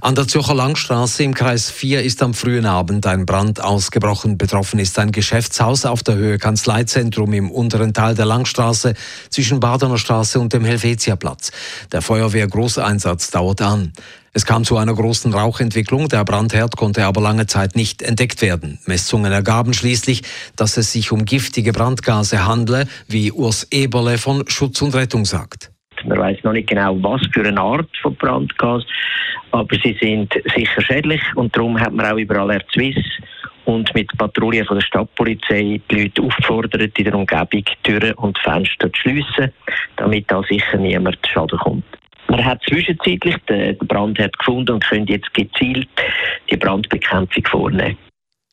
An der Zürcher Langstraße im Kreis 4 ist am frühen Abend ein Brand ausgebrochen. Betroffen ist ein Geschäftshaus auf der Höhe Kanzleizentrum im unteren Teil der Langstraße zwischen Badener Straße und dem Helvetiaplatz. Der Feuerwehr-Großeinsatz dauert an. Es kam zu einer großen Rauchentwicklung. Der Brandherd konnte aber lange Zeit nicht entdeckt werden. Messungen ergaben schließlich, dass es sich um giftige Brandgase handle, wie Urs Eberle von Schutz und Rettung sagt. Man weiß noch nicht genau, was für eine Art von Brandgas, aber sie sind sicher schädlich und darum hat man auch überall Swiss und mit Patrouillen von der Stadtpolizei die Leute aufgefordert, in der Umgebung Türen und Fenster zu schliessen, damit da sicher niemand zu Schaden kommt. Man hat zwischenzeitlich den Brandherd gefunden und können jetzt gezielt die Brandbekämpfung vornehmen.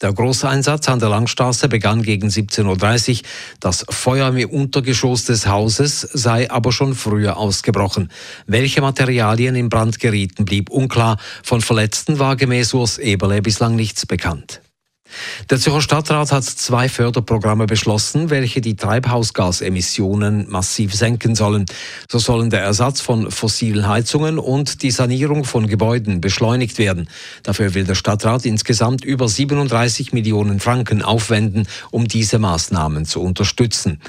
Der Großeinsatz an der Langstraße begann gegen 17.30 Uhr. Das Feuer im Untergeschoss des Hauses sei aber schon früher ausgebrochen. Welche Materialien in Brand gerieten, blieb unklar. Von Verletzten war gemäß Urs Eberle bislang nichts bekannt. Der Zürcher Stadtrat hat zwei Förderprogramme beschlossen, welche die Treibhausgasemissionen massiv senken sollen. So sollen der Ersatz von fossilen Heizungen und die Sanierung von Gebäuden beschleunigt werden. Dafür will der Stadtrat insgesamt über 37 Millionen Franken aufwenden, um diese Maßnahmen zu unterstützen.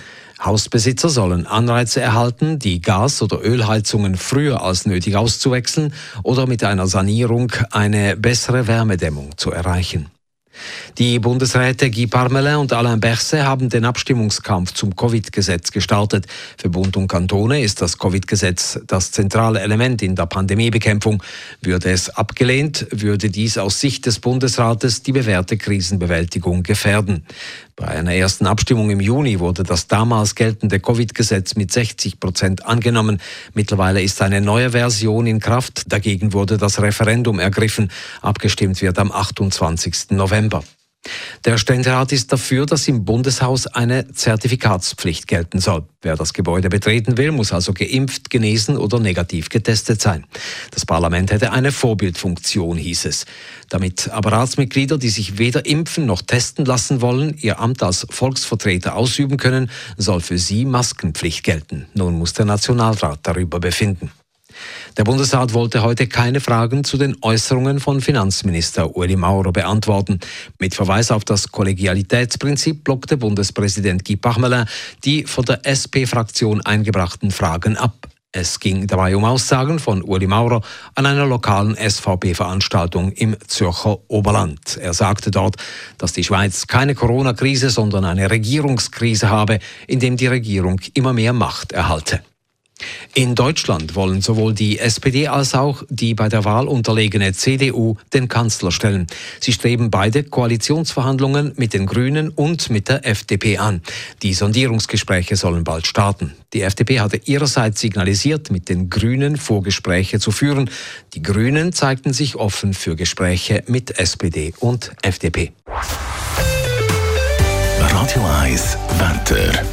Hausbesitzer sollen Anreize erhalten, die Gas- oder Ölheizungen früher als nötig auszuwechseln oder mit einer Sanierung eine bessere Wärmedämmung zu erreichen. Die Bundesräte Guy Parmelin und Alain Berset haben den Abstimmungskampf zum Covid-Gesetz gestartet. Für Bund und Kantone ist das Covid-Gesetz das zentrale Element in der Pandemiebekämpfung. Würde es abgelehnt, würde dies aus Sicht des Bundesrates die bewährte Krisenbewältigung gefährden. Bei einer ersten Abstimmung im Juni wurde das damals geltende Covid-Gesetz mit 60 Prozent angenommen. Mittlerweile ist eine neue Version in Kraft. Dagegen wurde das Referendum ergriffen. Abgestimmt wird am 28. November. Der Ständerat ist dafür, dass im Bundeshaus eine Zertifikatspflicht gelten soll. Wer das Gebäude betreten will, muss also geimpft, genesen oder negativ getestet sein. Das Parlament hätte eine Vorbildfunktion, hieß es. Damit aber Ratsmitglieder, die sich weder impfen noch testen lassen wollen, ihr Amt als Volksvertreter ausüben können, soll für sie Maskenpflicht gelten. Nun muss der Nationalrat darüber befinden. Der Bundesrat wollte heute keine Fragen zu den Äußerungen von Finanzminister Ueli Maurer beantworten. Mit Verweis auf das Kollegialitätsprinzip blockte Bundespräsident Guy Parmelin die von der SP-Fraktion eingebrachten Fragen ab. Es ging dabei um Aussagen von Uli Maurer an einer lokalen SVP-Veranstaltung im Zürcher Oberland. Er sagte dort, dass die Schweiz keine Corona-Krise, sondern eine Regierungskrise habe, in dem die Regierung immer mehr Macht erhalte. In Deutschland wollen sowohl die SPD als auch die bei der Wahl unterlegene CDU den Kanzler stellen. Sie streben beide Koalitionsverhandlungen mit den Grünen und mit der FDP an. Die Sondierungsgespräche sollen bald starten. Die FDP hatte ihrerseits signalisiert, mit den Grünen Vorgespräche zu führen. Die Grünen zeigten sich offen für Gespräche mit SPD und FDP. Radio 1 Wetter.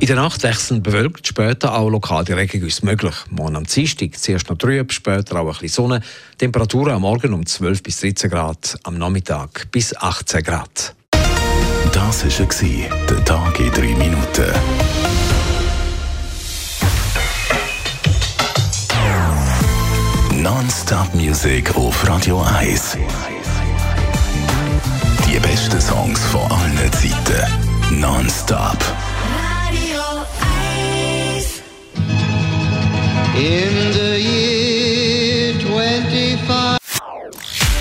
In der Nacht wechseln bewölkt, später auch lokal die Regengüsse möglich. Morgen am Dienstag zuerst noch trüb, später auch ein bisschen Sonne. Temperaturen am Morgen um 12 bis 13 Grad, am Nachmittag bis 18 Grad. Das war der Tag in drei Minuten. Non-Stop Music auf Radio 1. Die besten Songs von allen Zeiten. Non-Stop. In the year 25.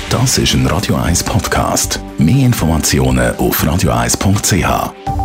Das ist ein Radio 1 Podcast. Mehr Informationen auf radio1.ch.